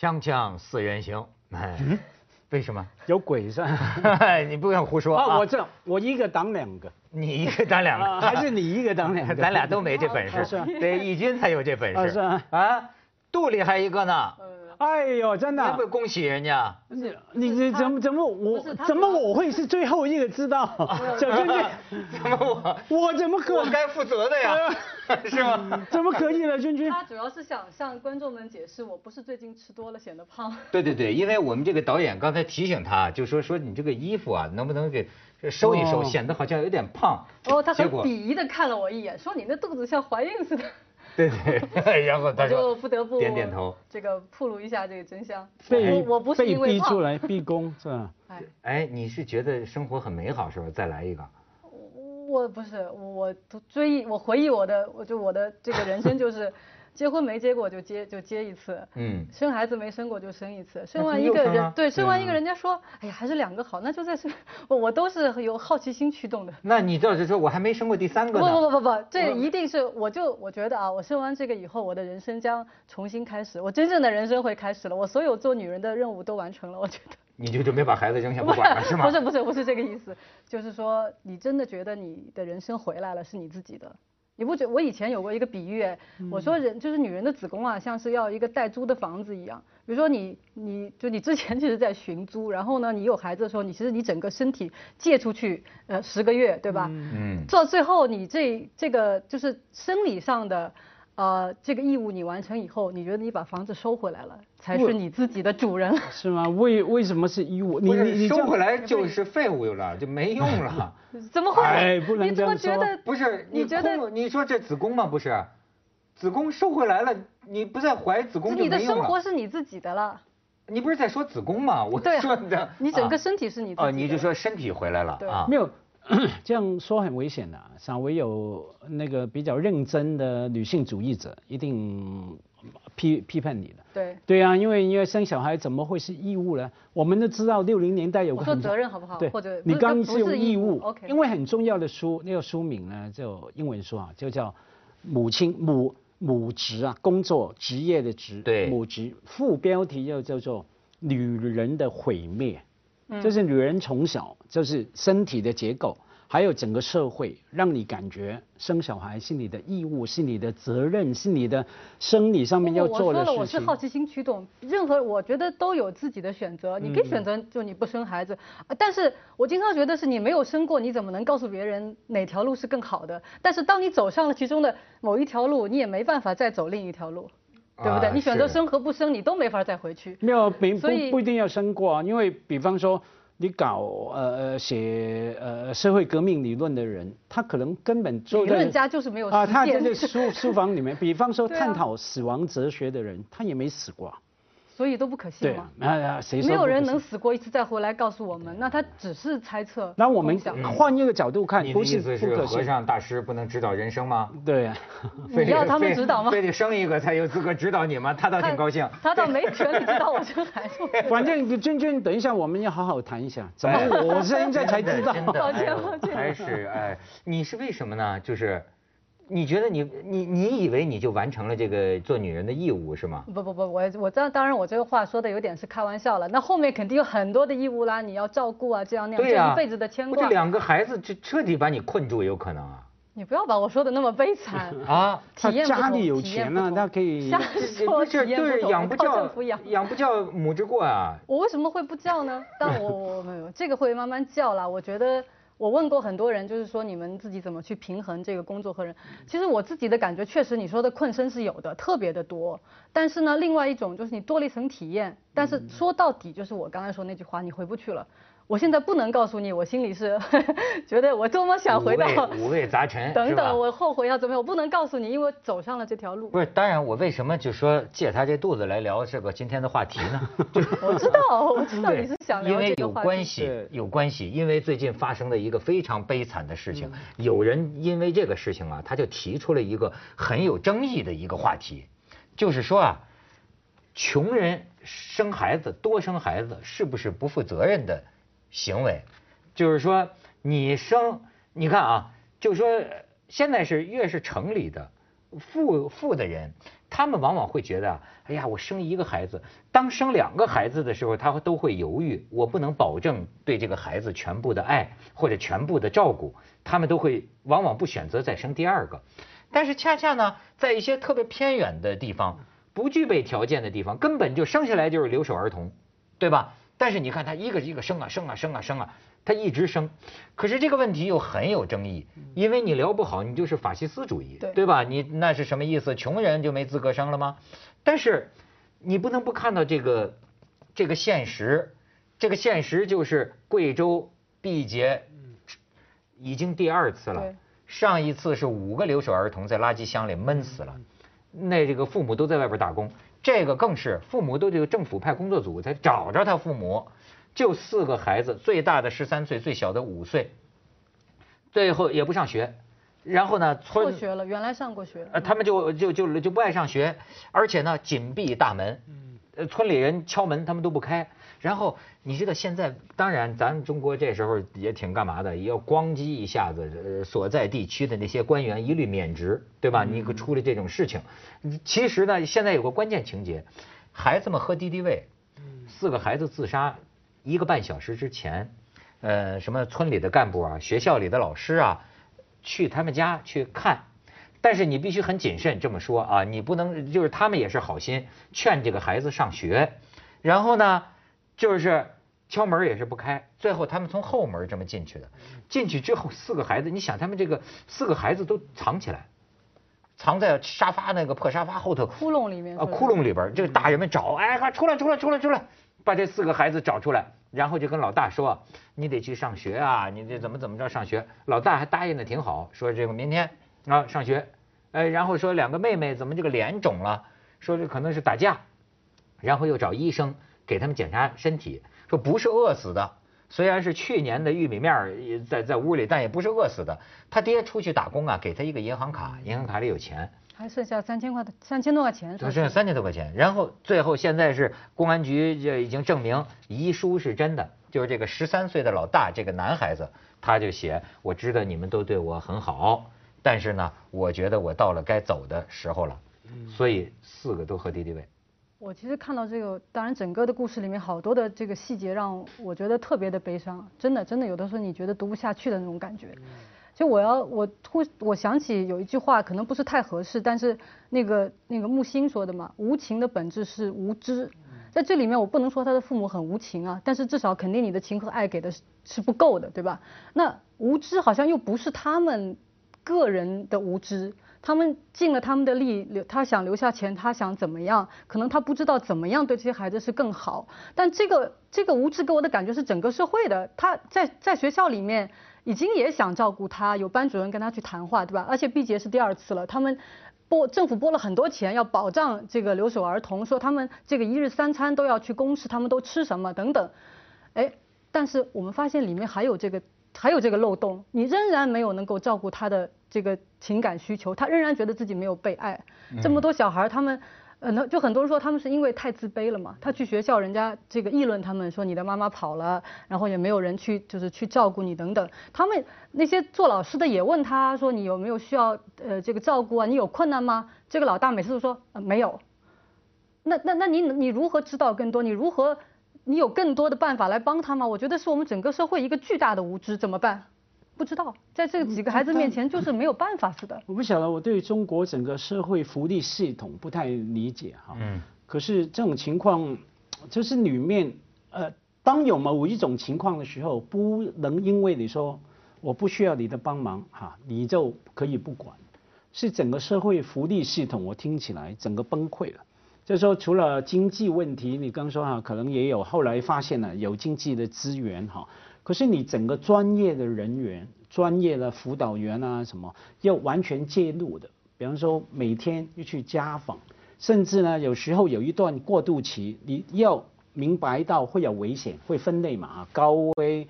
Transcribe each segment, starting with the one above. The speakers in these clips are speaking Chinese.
锵锵四人行，哎，为什么？有鬼是吧？你不要胡说啊！啊！我这，我一个挡两个，你一个挡两啊个，还是你一个挡两个？咱俩都没这本啊是事啊，对，义军才有这本事啊是啊啊！肚里还一个呢，哎呦，真的要不，恭喜人家？你你你怎么怎么我怎么我会是最后一个知道？小娟娟，怎么我我怎么可我该负责的呀？是吗？怎么可以呢？君君，他主要是想向观众们解释，我不是最近吃多了显得胖。对对对，因为我们这个导演刚才提醒他，就说说你这个衣服啊，能不能给收一收，哦显得好像有点胖。哦，他很鄙夷的看了我一眼，说你那肚子像怀孕似的。对对，然后他就不得不点点头。这个铺露一下这个真相。被我我不是被因为被逼出。来逼宫是吧？哎，哎，你是觉得生活很美好是吧？再来一个。我不是我我追忆我回忆我的我就我的这个人生就是，结婚没结过就结就结一次，嗯生孩子没生过就生一次，生完一个人对生完一个人家说，哎呀还是两个好，那就再生。我我都是有好奇心驱动的。那你倒是说我还没生过第三个不呢。不不不不，这一定是我就我觉得啊，我生完这个以后，我的人生将重新开始，我真正的人生会开始了，我所有做女人的任务都完成了，我觉得。你就准备把孩子扔下不管了 是吗？不是不是不是这个意思，就是说你真的觉得你的人生回来了，是你自己的。你不觉我以前有过一个比喻，哎我说人就是女人的子宫啊，像是要一个带租的房子一样。比如说你你就你之前其实在寻租，然后呢你有孩子的时候，你其实你整个身体借出去呃十个月，对吧？嗯。到最后你这这个就是生理上的。呃，这个义务你完成以后，你觉得你把房子收回来了，才是你自己的主人了。是吗？为为什么是义务？你不是你收回来就是废物了，就没用了。怎么会？哎不能你怎么这样说觉得？不是你觉得你说这子宫吗？不是，子宫收回来了，你不再怀子宫就你的。生活是你自己的了，你不是在说子宫吗？我说的。你整个啊身体是你自己的。哦，你就说身体回来了啊。没有 这样说很危险的、稍微有那个比较认真的女性主义者一定批批判你的。对。对啊，因为因为生小孩怎么会是义务呢？我们都知道六零年代有个我说很责任好不好对，或者你刚是用义义务务，OK 因为很重要的书，那个书名呢，就英文书啊，就叫母亲母母职啊，工作职业的职，对母职，副标题又叫做女人的毁灭。嗯就是女人从小就是身体的结构，还有整个社会，让你感觉生小孩是你的义务，是你的责任，是你的生理上面要我说了，做的事情。我是好奇心驱动，任何我觉得都有自己的选择，你可以嗯选择就你不生孩子，啊但是我经常觉得是你没有生过，你怎么能告诉别人哪条路是更好的？但是当你走上了其中的某一条路，你也没办法再走另一条路，对不对？啊你选择是生和不生，你都没法再回去。没有，不不不一定要生过啊，因为比方说你搞呃呃写呃社会革命理论的人，他可能根本做的理论家就是没有啊，他在这书书房里面，比方说 探讨死亡哲学的人，他也没死过啊。所以都不可信对嘛啊。，啊谁没有人能死过一次再回来告诉我们，那他只是猜测。那我们想换一个角度看，不是意思是不可信。和尚大师不能指导人生吗？对啊，非 得你要他们指导吗非得生一个才有资格指导你吗？他倒挺高兴。他倒没权利指导我生孩子。反正君君，等一下我们要好好谈一下，怎么我现在才知道？抱歉抱歉开始哎，你是为什么呢？就是，你觉得你你你以为你就完成了这个做女人的义务是吗？不不不，我我当当然我这个话说的有点是开玩笑了。那后面肯定有很多的义务啦，你要照顾啊，这样那样，这一辈子的牵挂这。两个孩子就彻底把你困住，有可能啊你不要把我说的那么悲惨。啊！体验家里有体验钱啊，不同他可以瞎这说不是体验对养不教政府养。养不教母之过啊！我为什么会不教呢？但我我没有这个会慢慢教啦。我觉得我问过很多人，就是说你们自己怎么去平衡这个工作和人。其实我自己的感觉，确实你说的困身是有的，特别的多。但是呢，另外一种就是你多了一层体验，但是说到底就是我刚才说那句话，你回不去了。我现在不能告诉你，我心里是 觉得我多么想回到五味杂陈，等等，我后悔要怎么样，我不能告诉你，因为我走上了这条路。不是，当然，我为什么就说借他这肚子来聊这个今天的话题呢？我知道，我知道你是想因为有聊这个话题。关系，有关系。因为最近发生了一个非常悲惨的事情，嗯有人因为这个事情啊，他就提出了一个很有争议的一个话题，就是说啊，穷人生孩子多生孩子是不是不负责任的行为？就是说你生，你看啊，就说现在是越是城里的富富的人，他们往往会觉得，哎呀，我生一个孩子，当生两个孩子的时候，他都会犹豫，我不能保证对这个孩子全部的爱或者全部的照顾，他们都会往往不选择再生第二个。但是恰恰呢，在一些特别偏远的地方，不具备条件的地方，根本就生下来就是留守儿童，对吧？但是你看他一个一个生啊生啊生啊生啊。他一直生，可是这个问题又很有争议，因为你聊不好，你就是法西斯主义，对吧？你那是什么意思？穷人就没资格生了吗？但是你不能不看到这个这个现实，这个现实就是贵州毕节已经第二次了，上一次是五个留守儿童在垃圾箱里闷死了，那这个父母都在外边打工，这个更是父母都这个政府派工作组才找着他父母。就四个孩子，最大的十三岁，最小的五岁，最后也不上学，然后呢，村过学了，原来上过学，呃，他们就就就就不爱上学，而且呢，紧闭大门，呃，村里人敲门他们都不开，然后你知道现在，当然咱中国这时候也挺干嘛的，要咣叽一下子，呃，所在地区的那些官员一律免职，对吧？你可出了这种事情，其实呢，现在有个关键情节，孩子们喝敌敌畏，四个孩子自杀。一个半小时之前，呃，什么村里的干部啊，学校里的老师啊，去他们家去看，但是你必须很谨慎这么说啊，你不能就是他们也是好心劝这个孩子上学，然后呢，就是敲门也是不开，最后他们从后门这么进去的，进去之后四个孩子，你想他们这个四个孩子都藏起来，藏在沙发那个破沙发后头窟窿里面啊，窟窿里边，这个大人们找，哎，快出来出来出来出来。把这四个孩子找出来，然后就跟老大说：“你得去上学啊，你得怎么怎么着上学。”老大还答应的挺好，说这个明天啊上学。哎，然后说两个妹妹怎么这个脸肿了，说这可能是打架，然后又找医生给他们检查身体，说不是饿死的，虽然是去年的玉米面在在屋里，但也不是饿死的。他爹出去打工啊，给他一个银行卡，银行卡里有钱。还剩下三千块的三千多块钱，剩下三千多块钱。然后最后现在是公安局就已经证明遗书是真的，就是这个十三岁的老大这个男孩子，他就写：我知道你们都对我很好，但是呢，我觉得我到了该走的时候了。所以四个都喝敌敌畏。我其实看到这个，当然整个的故事里面好多的这个细节让我觉得特别的悲伤，真的真的有的时候你觉得读不下去的那种感觉。就我要我突我想起有一句话可能不是太合适，但是那个那个木心说的嘛，无情的本质是无知。在这里面我不能说他的父母很无情啊，但是至少肯定你的情和爱给的是不够的，对吧？那无知好像又不是他们个人的无知，他们尽了他们的力，留他想留下钱，他想怎么样？可能他不知道怎么样对这些孩子是更好。但这个这个无知给我的感觉是整个社会的，他在在学校里面。已经也想照顾他，有班主任跟他去谈话，对吧？而且毕节是第二次了，他们拨政府拨了很多钱要保障这个留守儿童，说他们这个一日三餐都要去公示，他们都吃什么等等。哎，但是我们发现里面还有这个还有这个漏洞，你仍然没有能够照顾他的这个情感需求，他仍然觉得自己没有被爱。这么多小孩，他们。呃，那就很多人说他们是因为太自卑了嘛。他去学校，人家这个议论他们说你的妈妈跑了，然后也没有人去就是去照顾你等等。他们那些做老师的也问他说你有没有需要呃这个照顾啊？你有困难吗？这个老大每次都说呃没有。那那那你你如何知道更多？你如何你有更多的办法来帮他吗？我觉得是我们整个社会一个巨大的无知，怎么办？不知道，在这几个孩子面前就是没有办法似的。我不晓得，我对中国整个社会福利系统不太理解哈。嗯。可是这种情况，就是里面呃，当有某一种情况的时候，不能因为你说我不需要你的帮忙哈，你就可以不管。是整个社会福利系统，我听起来整个崩溃了。就是说，除了经济问题，你刚说哈，可能也有后来发现了有经济的资源哈。可是你整个专业的人员、专业的辅导员啊，什么要完全介入的，比方说每天要去家访，甚至呢有时候有一段过渡期，你要明白到会有危险，会分类嘛，高危、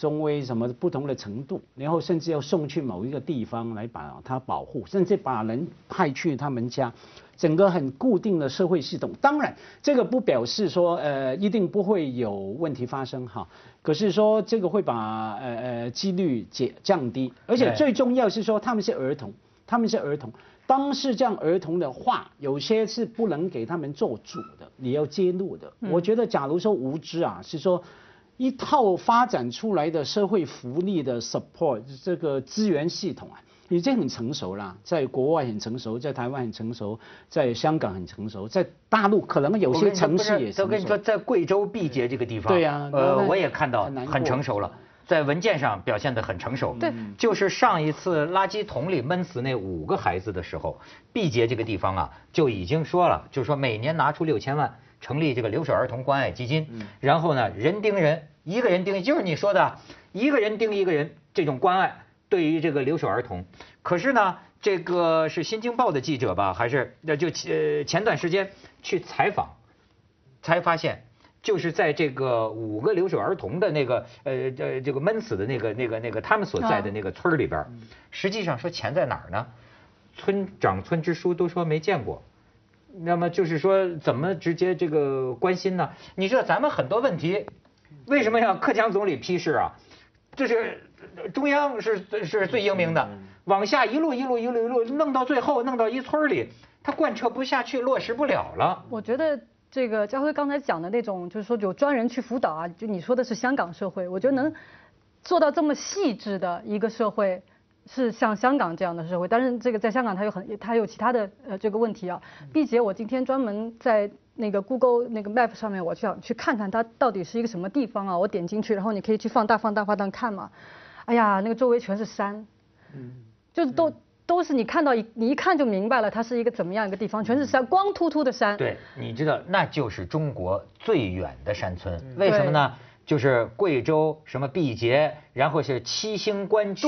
中微什么不同的程度，然后甚至要送去某一个地方来把它保护，甚至把人派去他们家。整个很固定的社会系统，当然这个不表示说呃一定不会有问题发生哈，可是说这个会把呃呃几率减降低，而且最重要是说他们是儿童，他们是儿童，当是这样儿童的话，有些是不能给他们做主的，你要揭露的。我觉得，假如说无知啊，是说一套发展出来的社会福利的 support 这个资源系统啊。已经很成熟了，在国外很成熟，在台湾很成熟，在香港很成熟，在大陆可能有些城市也成熟。我跟你说，在贵州毕节这个地方，对呀，呃，我也看到很成熟了，在文件上表现得很成熟。对，就是上一次垃圾桶里闷死那五个孩子的时候，毕节这个地方啊就已经说了，就是说每年拿出六千万成立这个留守儿童关爱基金，然后呢人盯人，一个人盯，就是你说的，一个人盯一个人这种关爱。对于这个留守儿童，可是呢，这个是新京报的记者吧，还是那就呃前段时间去采访，才发现，就是在这个五个留守儿童的那个呃呃这个闷死的那个那个那个他们所在的那个村里边，实际上说钱在哪儿呢？村长村支书都说没见过，那么就是说怎么直接这个关心呢？你知道咱们很多问题，为什么要克强总理批示啊？这是。中央是是最英明的，往下一路一路一路一路弄到最后，弄到一村里，他贯彻不下去，落实不了了。我觉得这个家辉刚才讲的那种，就是说有专人去辅导啊，就你说的是香港社会，我觉得能做到这么细致的一个社会，是像香港这样的社会。但是这个在香港，它有很它有其他的呃这个问题啊。毕姐，我今天专门在那个 Google 那个 Map 上面，我就想去看看它到底是一个什么地方啊。我点进去，然后你可以去放大放大放大看嘛。哎呀，那个周围全是山，嗯，就是都都是你看到一你一看就明白了，它是一个怎么样一个地方，全是山，光秃秃的山。对，你知道那就是中国最远的山村，为什么呢？就是贵州什么毕节，然后是七星关区，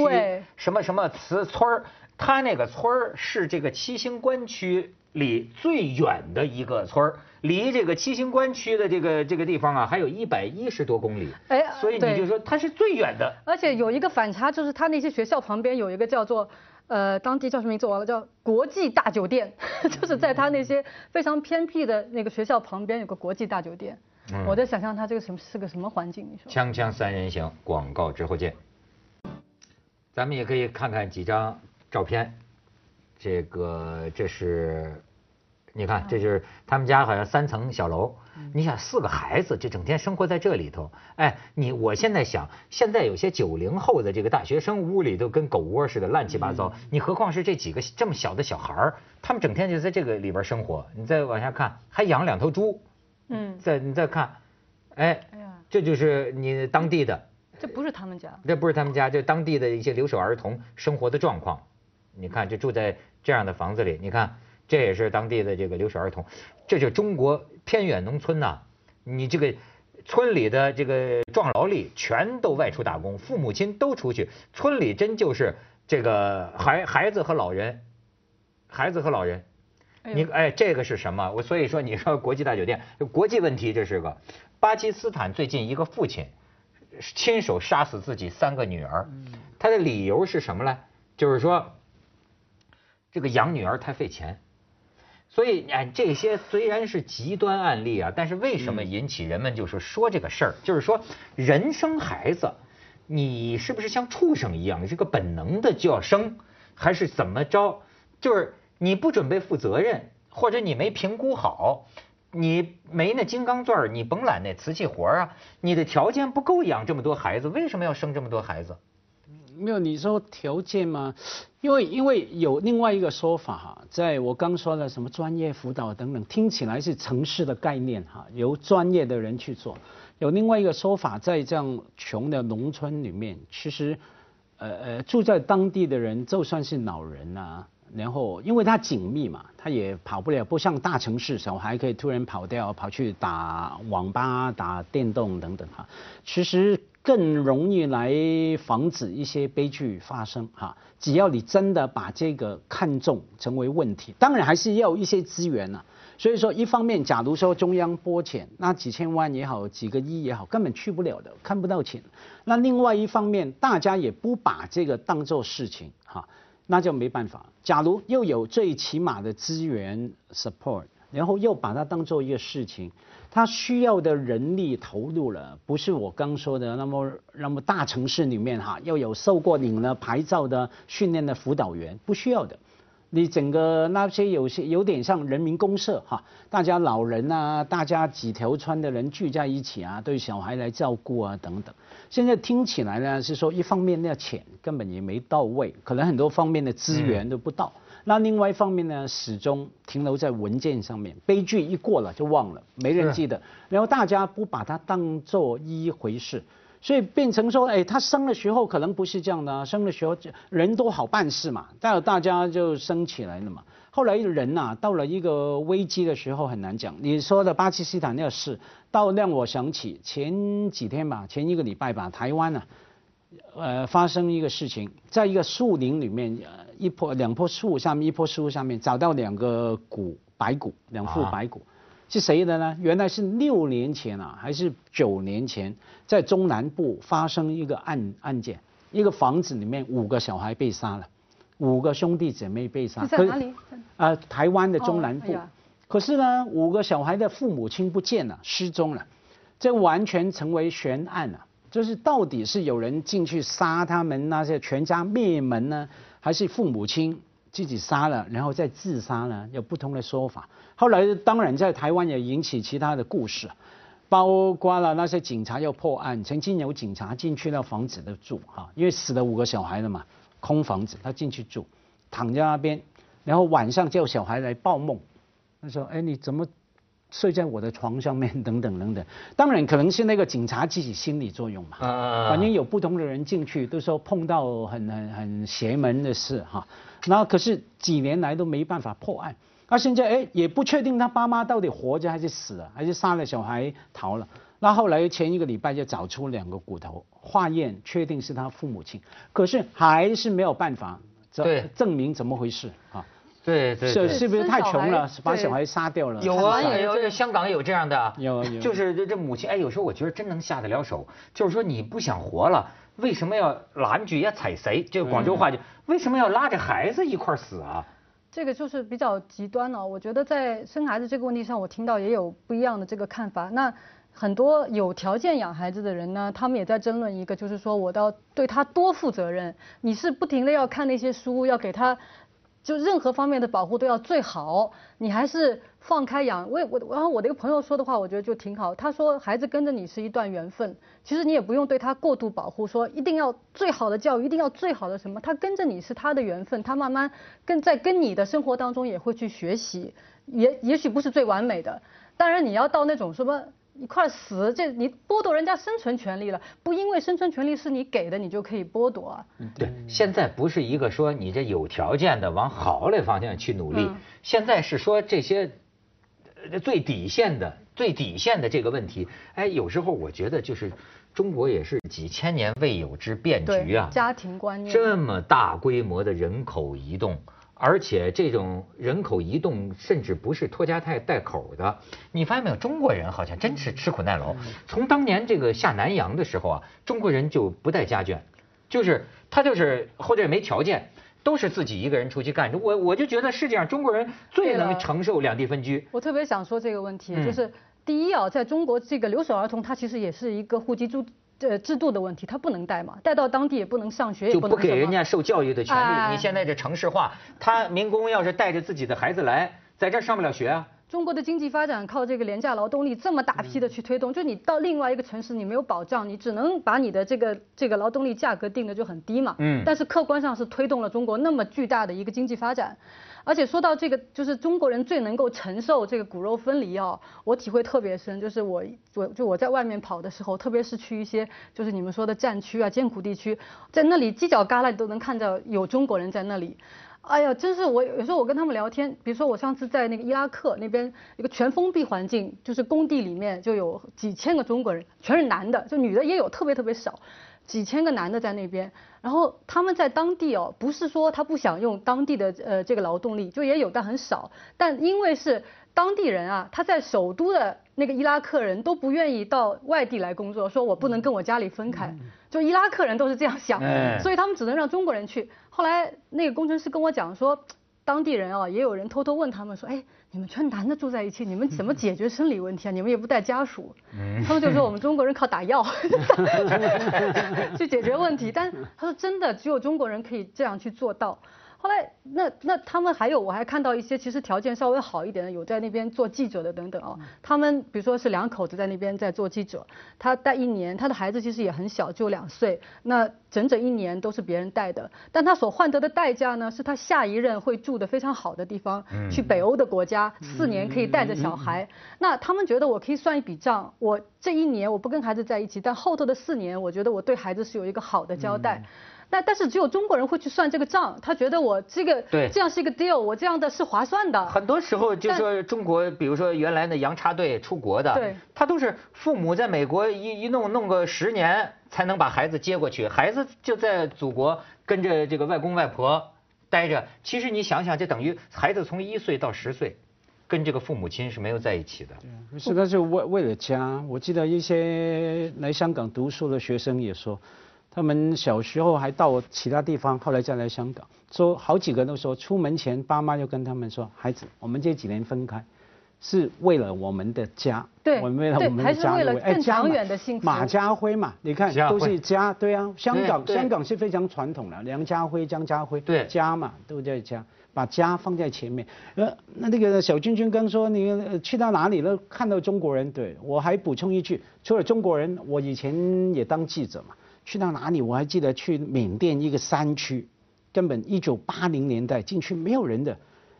什么什么祠村儿，它那个村儿是这个七星关区里最远的一个村儿。离这个七星关区的这个这个地方啊，还有一百一十多公里，哎，所以你就说它是最远的。而且有一个反差，就是它那些学校旁边有一个叫做，呃，当地叫什么名字？完了叫国际大酒店，就是在它那些非常偏僻的那个学校旁边有个国际大酒店。我在想象他这个什么是个什么环境？你说。锵锵三人行，广告之后见。咱们也可以看看几张照片，这个这是。你看，这就是他们家好像三层小楼。你想四个孩子，就整天生活在这里头。哎，你我现在想，现在有些九零后的这个大学生，屋里都跟狗窝似的，乱七八糟。你何况是这几个这么小的小孩儿，他们整天就在这个里边生活。你再往下看，还养两头猪。嗯。再你再看，哎，哎，这就是你当地的。这不是他们家。这不是他们家，这当地的一些留守儿童生活的状况。你看，就住在这样的房子里。你看。这也是当地的这个留守儿童，这就中国偏远农村呐。你这个村里的这个壮劳力全都外出打工，父母亲都出去，村里真就是这个孩孩子和老人，孩子和老人。你哎，这个是什么？我所以说你说国际大酒店，国际问题这是个。巴基斯坦最近一个父亲亲手杀死自己三个女儿，他的理由是什么呢？就是说这个养女儿太费钱。所以，哎，这些虽然是极端案例啊，但是为什么引起人们就是说这个事儿？就是说，人生孩子，你是不是像畜生一样，这个本能的就要生，还是怎么着？就是你不准备负责任，或者你没评估好，你没那金刚钻你甭揽那瓷器活啊，你的条件不够养这么多孩子，为什么要生这么多孩子？没有你说条件吗？因为因为有另外一个说法哈，在我刚说的什么专业辅导等等，听起来是城市的概念哈，由专业的人去做。有另外一个说法，在这样穷的农村里面，其实呃呃住在当地的人，就算是老人啊，然后因为它紧密嘛，它也跑不了，不像大城市小孩可以突然跑掉，跑去打网吧、打电动等等哈。其实。更容易来防止一些悲剧发生哈，只要你真的把这个看重成为问题，当然还是要一些资源呐。所以说，一方面，假如说中央拨钱，那几千万也好，几个亿也好，根本去不了的，看不到钱。那另外一方面，大家也不把这个当做事情哈，那就没办法。假如又有最起码的资源 support，然后又把它当做一个事情。它需要的人力投入了，不是我刚说的那么那么大城市里面哈，要有受过领了牌照的训练的辅导员，不需要的。你整个那些有些有点像人民公社哈，大家老人啊，大家几条村的人聚在一起啊，对小孩来照顾啊等等。现在听起来呢是说，一方面那钱根本也没到位，可能很多方面的资源都不到。那另外一方面呢，始终停留在文件上面，悲剧一过了就忘了，没人记得，然后大家不把它当做一回事。所以变成说，哎，他生的时候可能不是这样的，生的时候人都好办事嘛，但大家就生起来了嘛。后来人呐，到了一个危机的时候很难讲。你说的巴基斯坦那事，倒让我想起前几天吧，前一个礼拜吧，台湾呢，呃，发生一个事情，在一个树林里面，一棵两棵树下面，一棵树下面找到两个骨白骨，两副白骨。是谁的呢？原来是六年前啊，还是九年前，在中南部发生一个案案件，一个房子里面五个小孩被杀了，五个兄弟姐妹被杀。在哪里？啊，台湾的中南部。可是呢，五个小孩的父母亲不见了，失踪了，这完全成为悬案了。就是到底是有人进去杀他们那些全家灭门呢，还是父母亲？自己杀了，然后再自杀呢？有不同的说法。后来当然在台湾也引起其他的故事，包括了那些警察要破案，曾经有警察进去那房子的住哈，因为死了五个小孩了嘛，空房子他进去住，躺在那边，然后晚上叫小孩来报梦，他说：“哎，你怎么睡在我的床上面？” 等等等等。当然可能是那个警察自己心理作用嘛。反正有不同的人进去，都说碰到很很很邪门的事哈。那可是几年来都没办法破案，那现在哎也不确定他爸妈到底活着还是死了，还是杀了小孩逃了。那后来前一个礼拜就找出两个骨头，化验确定是他父母亲，可是还是没有办法证证明怎么回事啊？对对，是是不是太穷了，把小孩杀掉了？有啊，有香港有这样的，有有，就是这这母亲哎，有时候我觉得真能下得了手，就是说你不想活了。为什么要拦住也踩谁？这个广州话就为什么要拉着孩子一块死啊？这个就是比较极端了。我觉得在生孩子这个问题上，我听到也有不一样的这个看法。那很多有条件养孩子的人呢，他们也在争论一个，就是说我要对他多负责任。你是不停的要看那些书，要给他。就任何方面的保护都要最好，你还是放开养。我我然后我的一个朋友说的话，我觉得就挺好。他说孩子跟着你是一段缘分，其实你也不用对他过度保护，说一定要最好的教育，一定要最好的什么。他跟着你是他的缘分，他慢慢跟在跟你的生活当中也会去学习，也也许不是最完美的。当然你要到那种什么。一块死，这你剥夺人家生存权利了，不因为生存权利是你给的，你就可以剥夺。对，现在不是一个说你这有条件的往好的方向去努力，现在是说这些最底线的、最底线的这个问题。哎，有时候我觉得就是中国也是几千年未有之变局啊，家庭观念这么大规模的人口移动。而且这种人口移动甚至不是拖家带带口的，你发现没有？中国人好像真是吃苦耐劳。从当年这个下南洋的时候啊，中国人就不带家眷，就是他就是或者没条件，都是自己一个人出去干。我我就觉得是这样，中国人最能承受两地分居。我特别想说这个问题，就是第一啊，在中国这个留守儿童，他其实也是一个户籍住。这制度的问题，他不能带嘛，带到当地也不能上学，就不给人家受教育的权利。你现在这城市化，他民工要是带着自己的孩子来，在这上不了学啊。中国的经济发展靠这个廉价劳动力这么大批的去推动，就你到另外一个城市，你没有保障，你只能把你的这个这个劳动力价格定的就很低嘛。嗯。但是客观上是推动了中国那么巨大的一个经济发展。而且说到这个，就是中国人最能够承受这个骨肉分离啊，我体会特别深。就是我我就我在外面跑的时候，特别是去一些就是你们说的战区啊、艰苦地区，在那里犄角旮旯都能看到有中国人在那里。哎呀，真是我有时候我跟他们聊天，比如说我上次在那个伊拉克那边一个全封闭环境，就是工地里面就有几千个中国人，全是男的，就女的也有，特别特别少。几千个男的在那边，然后他们在当地哦，不是说他不想用当地的呃这个劳动力，就也有但很少，但因为是当地人啊，他在首都的那个伊拉克人都不愿意到外地来工作，说我不能跟我家里分开，就伊拉克人都是这样想，所以他们只能让中国人去。后来那个工程师跟我讲说。当地人啊，也有人偷偷问他们说：“哎，你们全男的住在一起，你们怎么解决生理问题啊？你们也不带家属。” 他们就说：“我们中国人靠打药 去解决问题。”但他说：“真的，只有中国人可以这样去做到。”后来那那他们还有我还看到一些其实条件稍微好一点的，有在那边做记者的等等哦。他们比如说是两口子在那边在做记者，他带一年，他的孩子其实也很小，就两岁，那整整一年都是别人带的。但他所换得的代价呢，是他下一任会住的非常好的地方，去北欧的国家，四年可以带着小孩。那他们觉得我可以算一笔账，我这一年我不跟孩子在一起，但后头的四年，我觉得我对孩子是有一个好的交代。那但是只有中国人会去算这个账，他觉得我这个对这样是一个 deal，我这样的是划算的。很多时候就说中国，比如说原来的洋插队出国的，对，他都是父母在美国一一弄弄个十年才能把孩子接过去，孩子就在祖国跟着这个外公外婆待着。其实你想想，这等于孩子从一岁到十岁，跟这个父母亲是没有在一起的。对，是但是为为了家。我记得一些来香港读书的学生也说。他们小时候还到其他地方，后来再来香港，说好几个都说，出门前爸妈就跟他们说，孩子，我们这几年分开，是为了我们的家，对，我们为了我们的家，为了更长远的幸福。马家辉嘛，你看都是家，对啊，香港香港是非常传统的，梁家辉、张家辉，对，家嘛都在家，把家放在前面。呃，那那个小君君刚说你去到哪里了，看到中国人，对我还补充一句，除了中国人，我以前也当记者嘛。去到哪里？我还记得去缅甸一个山区，根本一九八零年代进去没有人的。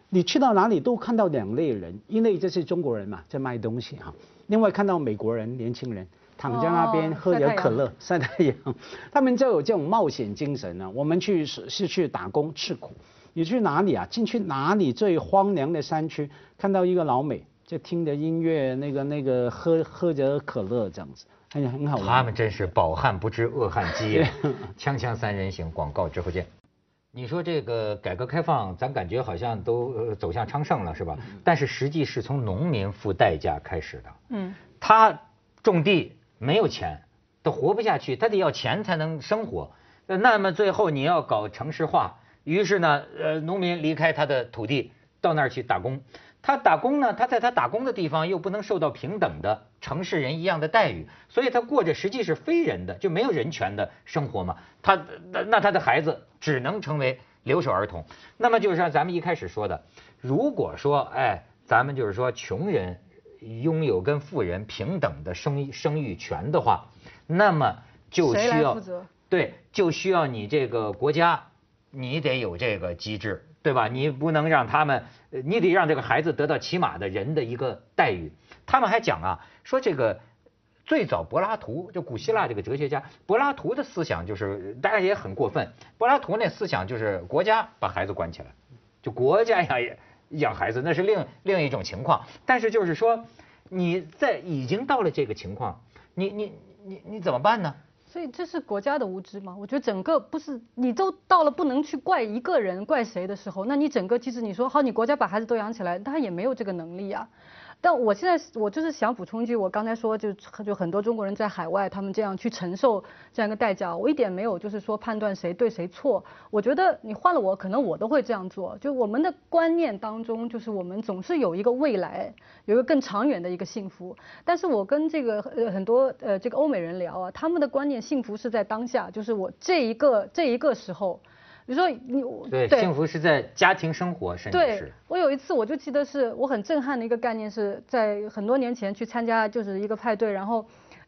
你去到哪里都看到两类人，一类就是中国人嘛，在卖东西哈。另外看到美国人年轻人躺在那边喝点可乐晒太阳，他们就有这种冒险精神呢。我们去是是去打工吃苦。你去哪里啊？进去哪里最荒凉的山区，看到一个老美就听着音乐，那个那个喝喝着可乐这样子。哎呀，很好玩。他们真是饱汉不知饿汉饥。锵锵 三人行，广告之后见。你说这个改革开放，咱感觉好像都走向昌盛了，是吧？但是实际是从农民付代价开始的。嗯。他种地没有钱，他活不下去，他得要钱才能生活。那么最后你要搞城市化，于是呢，呃，农民离开他的土地，到那儿去打工。他打工呢，他在他打工的地方又不能受到平等的城市人一样的待遇，所以他过着实际是非人的，就没有人权的生活嘛。他那那他的孩子只能成为留守儿童。那么就是像咱们一开始说的，如果说哎，咱们就是说穷人拥有跟富人平等的生生育权的话，那么就需要对，就需要你这个国家，你得有这个机制。对吧？你不能让他们，你得让这个孩子得到起码的人的一个待遇。他们还讲啊，说这个最早柏拉图就古希腊这个哲学家，柏拉图的思想就是，当然也很过分。柏拉图那思想就是国家把孩子关起来，就国家养养孩子，那是另另一种情况。但是就是说，你在已经到了这个情况，你你你你怎么办呢？所以这是国家的无知吗？我觉得整个不是，你都到了不能去怪一个人、怪谁的时候，那你整个机制你说好，你国家把孩子都养起来，他也没有这个能力啊。但我现在我就是想补充一句，我刚才说就就很多中国人在海外，他们这样去承受这样一个代价，我一点没有就是说判断谁对谁错。我觉得你换了我，可能我都会这样做。就我们的观念当中，就是我们总是有一个未来，有一个更长远的一个幸福。但是我跟这个呃很多呃这个欧美人聊啊，他们的观念幸福是在当下，就是我这一个这一个时候。你说你对幸福是在家庭生活，甚至是。我有一次我就记得是我很震撼的一个概念，是在很多年前去参加就是一个派对，然后。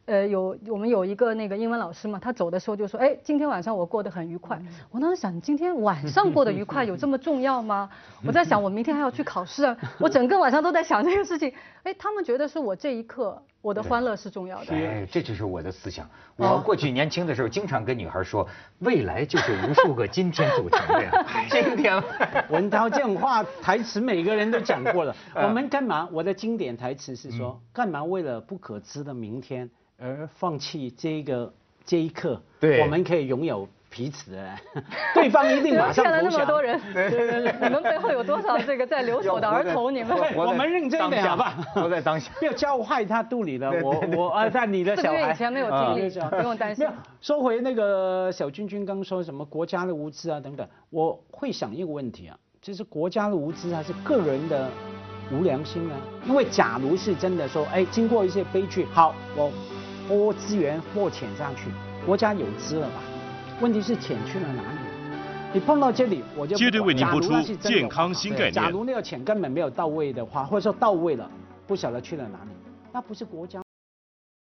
呃，有我们有一个那个英文老师嘛，他走的时候就说，哎，今天晚上我过得很愉快。我当时想，今天晚上过得愉快有这么重要吗？我在想，我明天还要去考试啊，我整个晚上都在想这个事情。哎，他们觉得是我这一刻我的欢乐是重要的。哎，这就是我的思想。我过去年轻的时候经常跟女孩说，未来就是无数个今天组成的呀。今天，文涛这种话台词每个人都讲过了。我们干嘛？我的经典台词是说，干嘛为了不可知的明天？而放弃这个这一刻，对，我们可以拥有彼此，对方一定马上投降。那么多人，对对对你们背后有多少这个在留守的儿童？你们，我们认真点好吧？都在当下，不要教坏他肚里的我我啊，在你的小孩。以前没有经历，不用担心。说回那个小君君刚说什么国家的无知啊等等，我会想一个问题啊，就是国家的无知还是个人的无良心呢？因为假如是真的说，哎，经过一些悲剧，好，我。拨资源拨钱上去，国家有资了吧？问题是钱去了哪里？你碰到这里，我就接着为您播出健康新概念假如那个钱根本没有到位的话，或者说到位了，不晓得去了哪里，那不是国家。